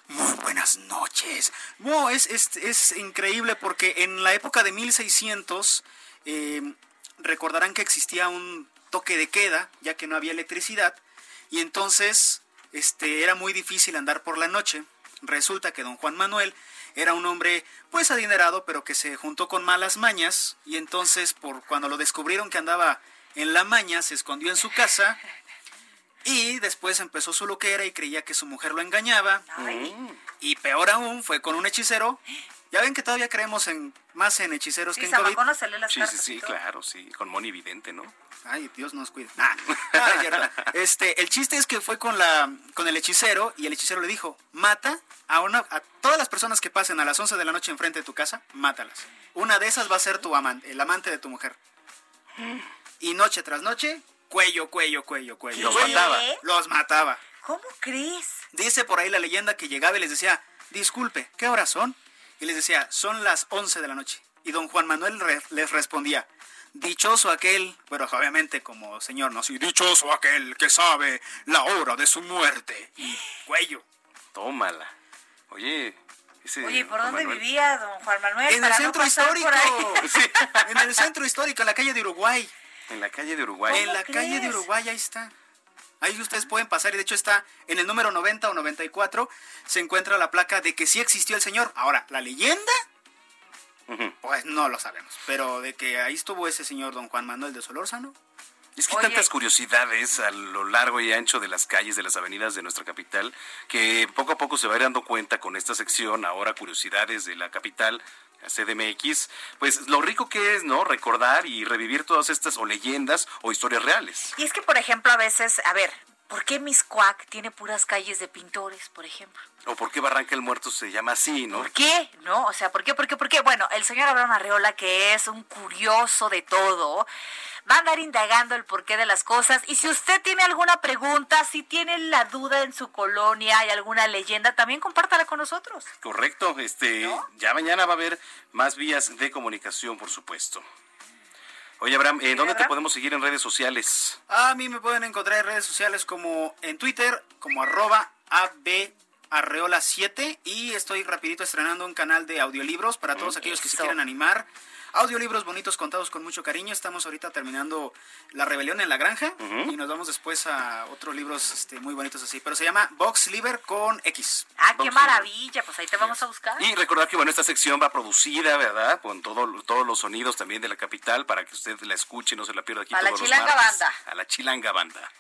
Muy buenas noches. No, es, es, es increíble porque en la época de 1600 eh, recordarán que existía un toque de queda, ya que no había electricidad, y entonces este, era muy difícil andar por la noche. Resulta que don Juan Manuel era un hombre pues adinerado, pero que se juntó con malas mañas, y entonces por cuando lo descubrieron que andaba en la maña, se escondió en su casa y después empezó su loquera y creía que su mujer lo engañaba. Y peor aún, fue con un hechicero ya ven que todavía creemos en más en hechiceros que en COVID. sí, sí, sí, claro, sí, con Moni Vidente, ¿no? Ay, Dios nos cuide. Ah, este, el chiste es que fue con la con el hechicero y el hechicero le dijo, "Mata a una a todas las personas que pasen a las 11 de la noche enfrente de tu casa, mátalas. Una de esas va a ser tu amante, el amante de tu mujer." Y noche tras noche, cuello, cuello, cuello, cuello. Los mataba. Los mataba. ¿Cómo crees? Dice por ahí la leyenda que llegaba y les decía, "Disculpe, ¿qué horas son?" Y les decía, son las 11 de la noche. Y don Juan Manuel les respondía, dichoso aquel, pero obviamente como señor, no, sí, dichoso aquel que sabe la hora de su muerte. Y cuello. Tómala. Oye, Oye, ¿por dónde vivía don Juan Manuel? En el centro histórico. En el centro histórico, en la calle de Uruguay. En la calle de Uruguay. En la calle de Uruguay, ahí está. Ahí ustedes pueden pasar y de hecho está en el número 90 o 94 se encuentra la placa de que sí existió el señor. Ahora, ¿la leyenda? Pues no lo sabemos, pero de que ahí estuvo ese señor don Juan Manuel de Solórzano. Es que hay tantas curiosidades a lo largo y ancho de las calles, de las avenidas de nuestra capital, que poco a poco se va a ir dando cuenta con esta sección, ahora curiosidades de la capital, CDMX, pues lo rico que es, ¿no? Recordar y revivir todas estas o leyendas o historias reales. Y es que, por ejemplo, a veces, a ver, ¿por qué Miscuac tiene puras calles de pintores, por ejemplo? O por qué Barranca el Muerto se llama así, ¿no? ¿Por qué? ¿No? O sea, ¿por qué? ¿Por qué? ¿Por qué? Bueno, el señor Abraham Arreola, que es un curioso de todo, va a andar indagando el porqué de las cosas. Y si usted tiene alguna pregunta, si tiene la duda en su colonia, hay alguna leyenda, también compártala con nosotros. Correcto, este, ya mañana va a haber más vías de comunicación, por supuesto. Oye, Abraham, ¿en dónde te podemos seguir en redes sociales? A mí me pueden encontrar en redes sociales como en Twitter, como arroba abarreola7 y estoy rapidito estrenando un canal de audiolibros para todos aquellos que se quieran animar audiolibros bonitos contados con mucho cariño. Estamos ahorita terminando La Rebelión en la Granja y nos vamos después a otros libros este, muy bonitos así. Pero se llama Box Liver con X. Ah, qué maravilla. Pues ahí te vamos a buscar. Y recordar que, bueno, esta sección va producida, ¿verdad? Con todo, todos los sonidos también de la capital para que usted la escuche y no se la pierda aquí. A la Chilanga Banda. A la Chilanga Banda.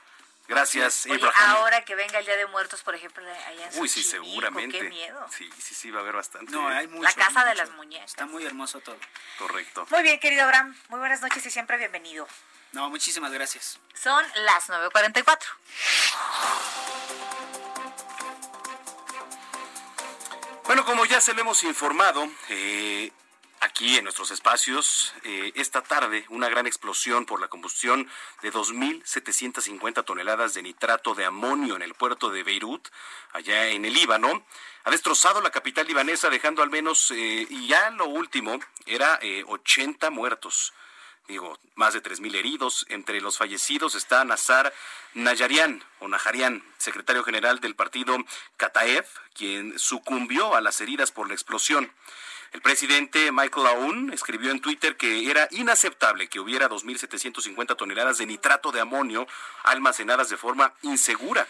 Gracias, Oye, ahora que venga el Día de Muertos, por ejemplo, allá en Uy, sí, seguramente. Qué miedo. Sí, sí, sí, va a haber bastante. No, hay mucho, La casa de las muñecas. Está muy hermoso todo. Correcto. Muy bien, querido Abraham. Muy buenas noches y siempre bienvenido. No, muchísimas gracias. Son las 9.44. Bueno, como ya se lo hemos informado, eh, aquí en nuestros espacios eh, esta tarde una gran explosión por la combustión de 2.750 toneladas de nitrato de amonio en el puerto de Beirut, allá en el Líbano. Ha destrozado la capital libanesa dejando al menos, eh, y ya lo último, era 80 eh, muertos. digo, más de 3.000 heridos. Entre los fallecidos está Nazar Nayarian o Najarian, secretario general del partido Kataev, quien sucumbió a las heridas por la explosión. El presidente Michael Aoun escribió en Twitter que era inaceptable que hubiera 2.750 toneladas de nitrato de amonio almacenadas de forma insegura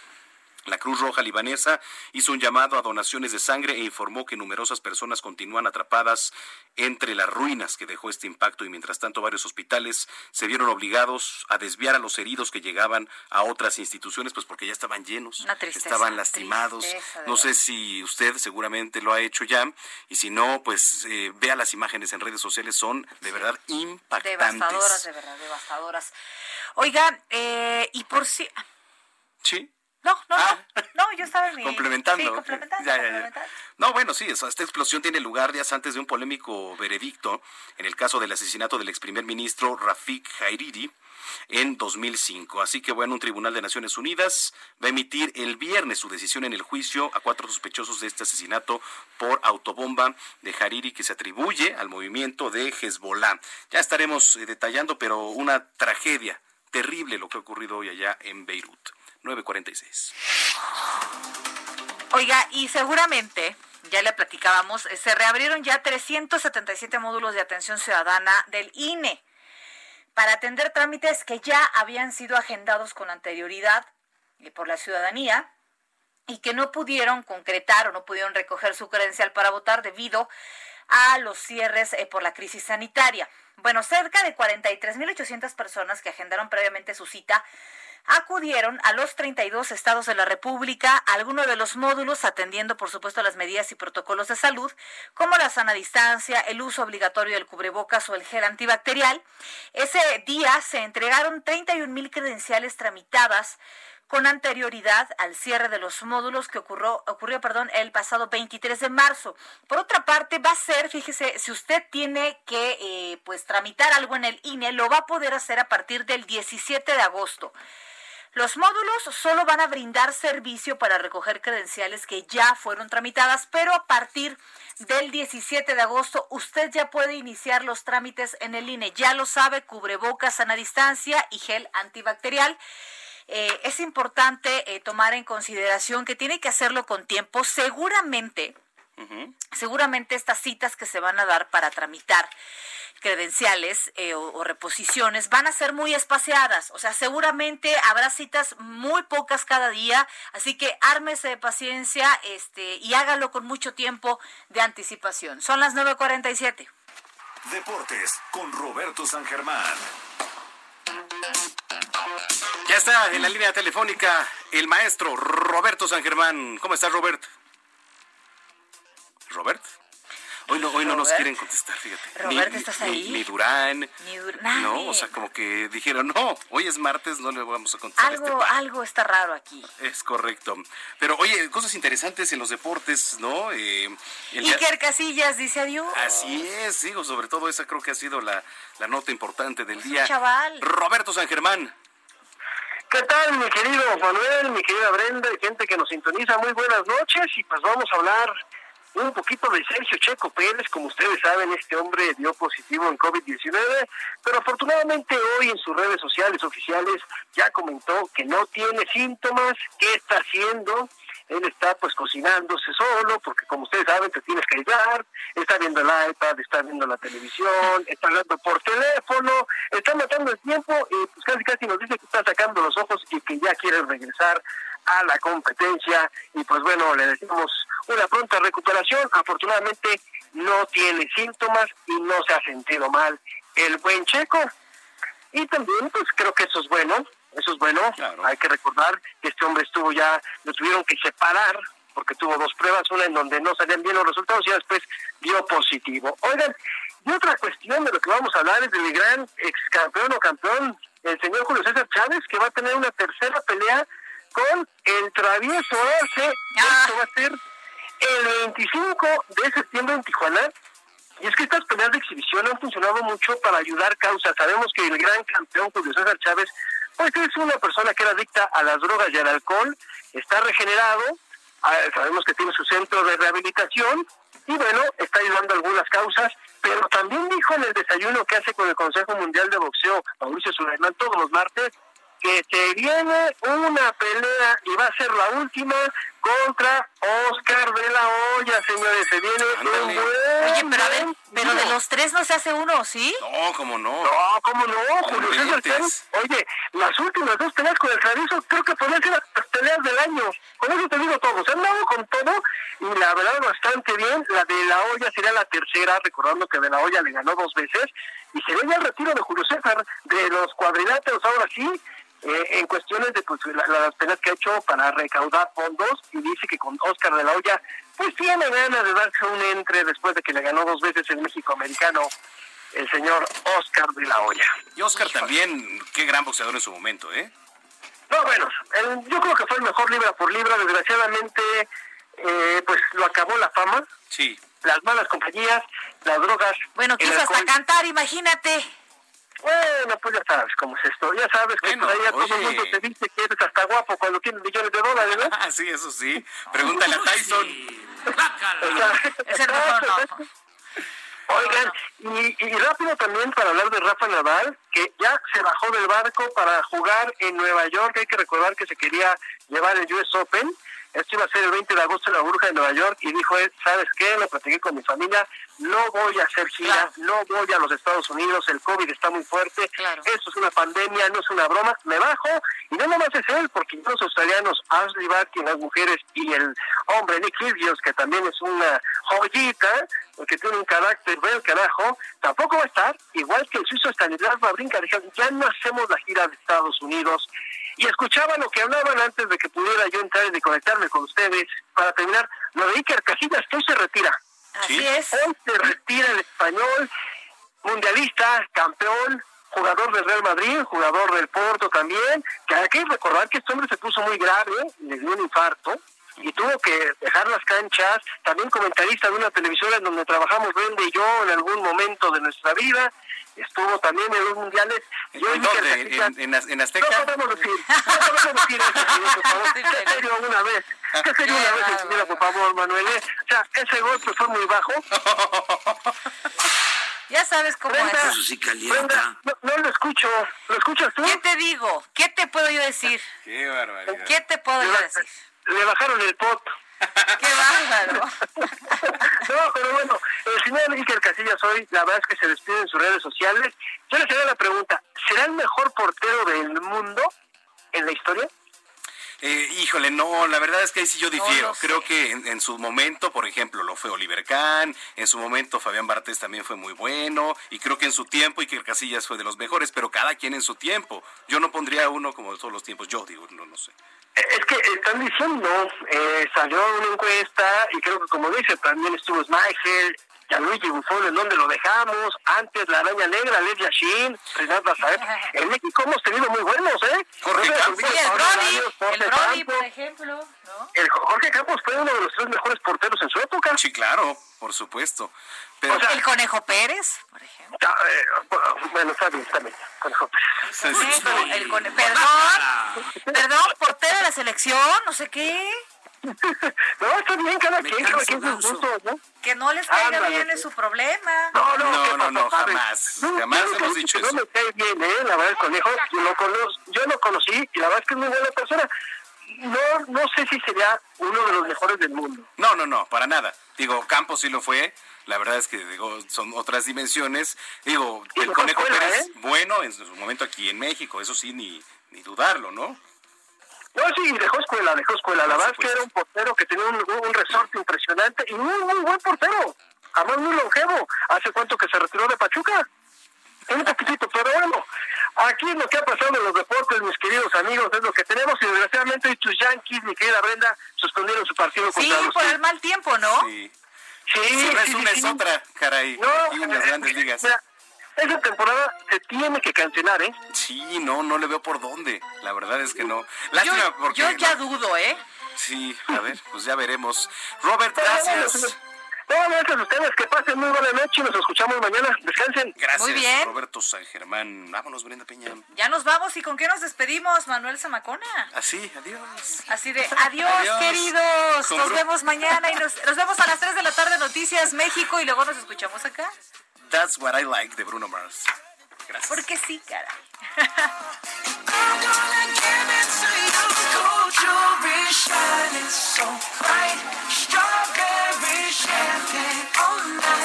la Cruz Roja libanesa hizo un llamado a donaciones de sangre e informó que numerosas personas continúan atrapadas entre las ruinas que dejó este impacto y mientras tanto varios hospitales se vieron obligados a desviar a los heridos que llegaban a otras instituciones pues porque ya estaban llenos, estaban lastimados. no sé si usted seguramente lo ha hecho ya y si no pues eh, vea las imágenes en redes sociales son de verdad impactantes. Devastadoras, de verdad, devastadoras. Oiga, eh, y por si... Sí. No, no, no, ah. no, yo estaba en mi... Complementando. Sí, complementando, No, bueno, sí, esta explosión tiene lugar días antes de un polémico veredicto en el caso del asesinato del ex primer ministro Rafik Hairiri en 2005. Así que bueno, un tribunal de Naciones Unidas va a emitir el viernes su decisión en el juicio a cuatro sospechosos de este asesinato por autobomba de Hariri que se atribuye al movimiento de Hezbollah. Ya estaremos eh, detallando, pero una tragedia terrible lo que ha ocurrido hoy allá en Beirut. 946. Oiga, y seguramente, ya le platicábamos, eh, se reabrieron ya 377 módulos de atención ciudadana del INE para atender trámites que ya habían sido agendados con anterioridad eh, por la ciudadanía y que no pudieron concretar o no pudieron recoger su credencial para votar debido a los cierres eh, por la crisis sanitaria. Bueno, cerca de 43.800 personas que agendaron previamente su cita acudieron a los 32 estados de la República a alguno de los módulos atendiendo, por supuesto, las medidas y protocolos de salud, como la sana distancia, el uso obligatorio del cubrebocas o el gel antibacterial. Ese día se entregaron 31 mil credenciales tramitadas con anterioridad al cierre de los módulos que ocurrió, ocurrió perdón, el pasado 23 de marzo. Por otra parte, va a ser, fíjese, si usted tiene que eh, pues tramitar algo en el INE, lo va a poder hacer a partir del 17 de agosto. Los módulos solo van a brindar servicio para recoger credenciales que ya fueron tramitadas, pero a partir del 17 de agosto usted ya puede iniciar los trámites en el INE. Ya lo sabe, cubrebocas, sana distancia y gel antibacterial. Eh, es importante eh, tomar en consideración que tiene que hacerlo con tiempo. Seguramente, seguramente estas citas que se van a dar para tramitar credenciales eh, o, reposiciones van a ser muy espaciadas, o sea, seguramente habrá citas muy pocas cada día, así que ármese de paciencia este, y hágalo con mucho tiempo de anticipación. Son las 9.47. Deportes con Roberto San Germán. Ya está en la línea telefónica el maestro Roberto San Germán. ¿Cómo estás, Robert? ¿Robert? Hoy no, hoy no nos quieren contestar, fíjate. Robert, ¿estás ahí? Ni, Durán. Ni Durán. No, o sea, como que dijeron, no, hoy es martes, no le vamos a contestar. Algo, este algo está raro aquí. Es correcto. Pero oye, cosas interesantes en los deportes, ¿no? Eh, Iker Casillas dice adiós. Así es, digo, sobre todo esa creo que ha sido la, la nota importante del día. chaval. Roberto San Germán. ¿Qué tal, mi querido Manuel, mi querida Brenda, gente que nos sintoniza? Muy buenas noches y pues vamos a hablar un poquito de Sergio Checo Pérez, como ustedes saben, este hombre dio positivo en COVID-19, pero afortunadamente hoy en sus redes sociales oficiales ya comentó que no tiene síntomas, qué está haciendo, él está pues cocinándose solo, porque como ustedes saben te tienes que ayudar, está viendo el iPad, está viendo la televisión, está hablando por teléfono, está matando el tiempo y pues casi casi nos dice que está sacando los ojos y que ya quiere regresar a la competencia y pues bueno, le decimos una pronta recuperación, afortunadamente no tiene síntomas y no se ha sentido mal el buen checo. Y también pues creo que eso es bueno, eso es bueno. Hay que recordar que este hombre estuvo ya, lo tuvieron que separar porque tuvo dos pruebas, una en donde no salían bien los resultados y después dio positivo. Oigan, y otra cuestión de lo que vamos a hablar es del gran ex campeón o campeón, el señor Julio César Chávez, que va a tener una tercera pelea con el travieso Arce. Ah. Esto va a ser el 25 de septiembre en Tijuana. Y es que estas peleas de exhibición han funcionado mucho para ayudar causas. Sabemos que el gran campeón Julio César Chávez pues es una persona que era adicta a las drogas y al alcohol, está regenerado, ah, sabemos que tiene su centro de rehabilitación y bueno, está ayudando a algunas causas, pero también dijo en el desayuno que hace con el Consejo Mundial de Boxeo, Mauricio Sulaimán, todos los martes, que se viene una pelea y va a ser la última contra Oscar de la Hoya, señores. Se viene un buen, Oye, pero a ver, pero de los tres no se hace uno, ¿sí? No, cómo no. No, ¿cómo no? Julio César. Chávez. Oye, las últimas dos peleas con el travieso creo que podrían ser las peleas del año. Con eso te digo todo. Se han dado con todo y la verdad bastante bien. La de la olla sería la tercera, recordando que de la olla le ganó dos veces. Y se ve ya el retiro de Julio César de los cuadriláteros ahora sí. Eh, en cuestiones de pues, la- las peleas que ha hecho para recaudar fondos y dice que con Oscar de la Hoya pues tiene ganas de darse un entre después de que le ganó dos veces el México americano el señor Oscar de la Hoya. Y Oscar también, qué gran boxeador en su momento, ¿eh? No, bueno, el- yo creo que fue el mejor libra por libra. Desgraciadamente, eh, pues lo acabó la fama, Sí. las malas compañías, las drogas. Bueno, quiso hasta cantar, imagínate. Bueno, pues ya sabes cómo es esto. Ya sabes que Bueno, por ahí a todo el mundo te dice que eres hasta guapo cuando tienes millones de dólares, ¿no? Ah, sí, eso sí. Pregúntale a Tyson. Oigan, y, y rápido también para hablar de Rafa Nadal, que ya se bajó del barco para jugar en Nueva York. Hay que recordar que se quería llevar el US Open. Esto iba a ser el 20 de agosto en la burja de Nueva York y dijo él, ¿sabes qué? Lo platiqué con mi familia, no voy a hacer gira, no voy a los Estados Unidos, el COVID está muy fuerte, Claro. esto es una pandemia, no es una broma, me bajo y no nomás es él, porque los australianos, Ashley Barty, las mujeres y el hombre Nick Kyrgios, que también es una joyita, que tiene un carácter del carajo, tampoco va a estar, igual que el suizo Stanislas Wawrinka, dijeron, ya no hacemos la gira de Estados Unidos, y escuchaba lo que hablaban antes de que pudiera yo entrar y de conectarme con ustedes, para terminar, lo de Iker Casillas, que hoy se retira, Así Sí. es. hoy se retira el español, mundialista, campeón, jugador del Real Madrid, jugador del Porto también, que hay que recordar que este hombre se puso muy grave, le dio un infarto y tuvo que dejar las canchas, también comentarista de una televisora en donde trabajamos Brenda y yo en algún momento de nuestra vida, estuvo también en los mundiales. y hoy ¿En dónde? Casillas- ¿En, en, en no Azteca? podemos decir, no podemos decir eso, señor, por favor. ¿Qué serio una vez? ¿Qué serio Qué una vez, señora, por favor, Manuel? eh? O sea, ese golpe fue muy bajo. Ya sabes cómo Brenda, es. Eso sí Brenda, no, no lo escucho. ¿Lo escuchas tú? ¿Qué te digo? ¿Qué te puedo yo decir? Qué barbaridad. ¿Qué te puedo Le, yo decir? le bajaron el pot. Qué bárbaro. No, pero bueno, el señor Iker Casillas hoy, la verdad es que se despide en sus redes sociales. Yo le haría la pregunta, ¿será el mejor portero del mundo en la historia? Eh, híjole, no, la verdad es que ahí sí yo difiero. Creo que en, en su momento, por ejemplo, lo fue Oliver Kahn, en su momento Fabián Bartés también fue muy bueno, y creo que en su tiempo Iker Casillas fue de los mejores, pero cada quien en su tiempo. Yo no pondría uno como de todos los tiempos, yo digo, no, no sé. Es que están diciendo, eh, salió una encuesta y creo que como dice, también estuvo Schmeichel, Gianluigi Buffon, en donde lo dejamos, antes la araña negra, Lev Yashin, Renat Rafael. En México hemos tenido muy buenos, ¿eh? Jorge Campos. Sí, el Brody, el Brody, por ejemplo, ¿no? El Jorge Campos fue uno de los tres mejores porteros en su época. Sí, claro, por supuesto. Pero O sea, El Conejo Pérez, por ejemplo. Eh, bueno, está bien, está bien. con Jorge. Sí, sí, sí. Conejo, el cone- Perdón, perdón, portero de la selección, no sé qué. No, está bien, cada quien, cada quien sus gustos, ¿no? Que no les caiga Ándale, bien es su problema. No, no, No, ¿qué no, no, jamás, No, jamás hemos dicho eso. No me cae bien, ¿eh? La verdad, el conejo, yo lo, conozco, yo lo conocí y la verdad es que es muy buena persona. No, no sé si sería uno de los mejores del mundo. No, no, no, para nada. Digo, Campos sí lo fue. La verdad es que digo, son otras dimensiones. Digo, el dejó Conejo escuela, Pérez, ¿eh? bueno en su momento aquí en México, eso sí, ni, ni dudarlo, ¿no? No, sí, dejó escuela, dejó escuela. La verdad es que era un portero que tenía un, un resorte impresionante y muy, muy buen portero. Además, muy longevo. ¿Hace cuánto que se retiró de Pachuca? Un poquitito, pero bueno, aquí lo que ha pasado en los deportes, mis queridos amigos, es lo que tenemos y desgraciadamente hoy tus Yankees, mi querida Brenda, suspendieron su partido Sí, contra los por el mal tiempo, ¿no? Sí. Sí, Si no es sí, una, sí, otra, caray. No, aquí en las grandes ligas. mira, esa temporada se tiene que cancelar, ¿eh? Sí, no, no le veo por dónde. La verdad es que no. Yo, Lástima porque. yo ya dudo, ¿eh? Sí, a ver, pues ya veremos. Robert, gracias. No, gracias a ustedes, que pasen muy buena noche y nos escuchamos mañana. Descansen. Gracias, Muy bien. Roberto San Germán. Vámonos, Brenda Peña. Ya nos vamos y con qué nos despedimos, Manuel Zamacona. Así, adiós. Así de adiós, Adiós. queridos. Con Nos Bru- vemos mañana y nos, nos vemos a las 3 de la tarde noticias. México y luego nos escuchamos acá. That's what I like de Bruno Mars. Gracias. Porque sí,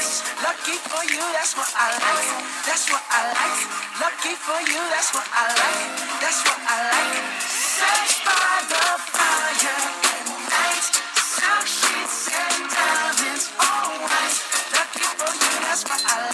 cara. Lucky for you, that's what I like. That's what I like. Lucky for you, that's what I like. That's what I like. Search by the fire night. Silk sheets and diamonds, all white. Lucky for you, that's what I like.